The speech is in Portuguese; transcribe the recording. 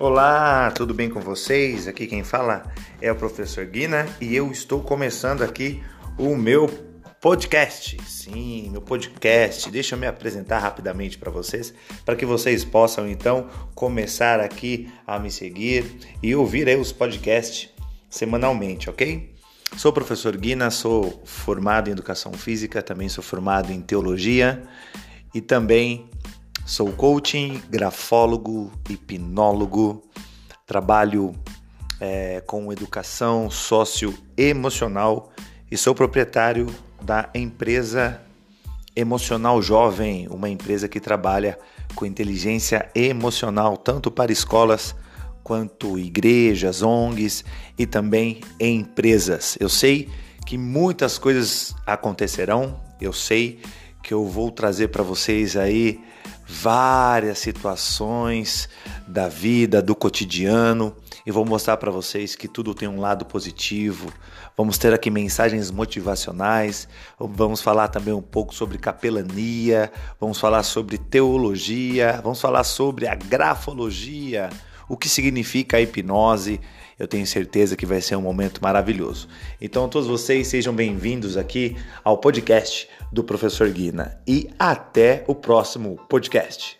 Olá, tudo bem com vocês? Aqui quem fala é o professor Guina e eu estou começando aqui o meu podcast. Sim, meu podcast. Deixa eu me apresentar rapidamente para vocês, para que vocês possam então começar aqui a me seguir e ouvir aí os podcasts semanalmente, ok? Sou professor Guina, sou formado em educação física, também sou formado em teologia e também Sou coaching, grafólogo, hipnólogo, trabalho é, com educação socioemocional e sou proprietário da empresa Emocional Jovem, uma empresa que trabalha com inteligência emocional tanto para escolas quanto igrejas, ONGs e também empresas. Eu sei que muitas coisas acontecerão, eu sei que eu vou trazer para vocês aí várias situações da vida, do cotidiano e vou mostrar para vocês que tudo tem um lado positivo. Vamos ter aqui mensagens motivacionais, vamos falar também um pouco sobre capelania, vamos falar sobre teologia, vamos falar sobre a grafologia, o que significa a hipnose. Eu tenho certeza que vai ser um momento maravilhoso. Então, todos vocês sejam bem-vindos aqui ao podcast do professor Guina e até o próximo podcast.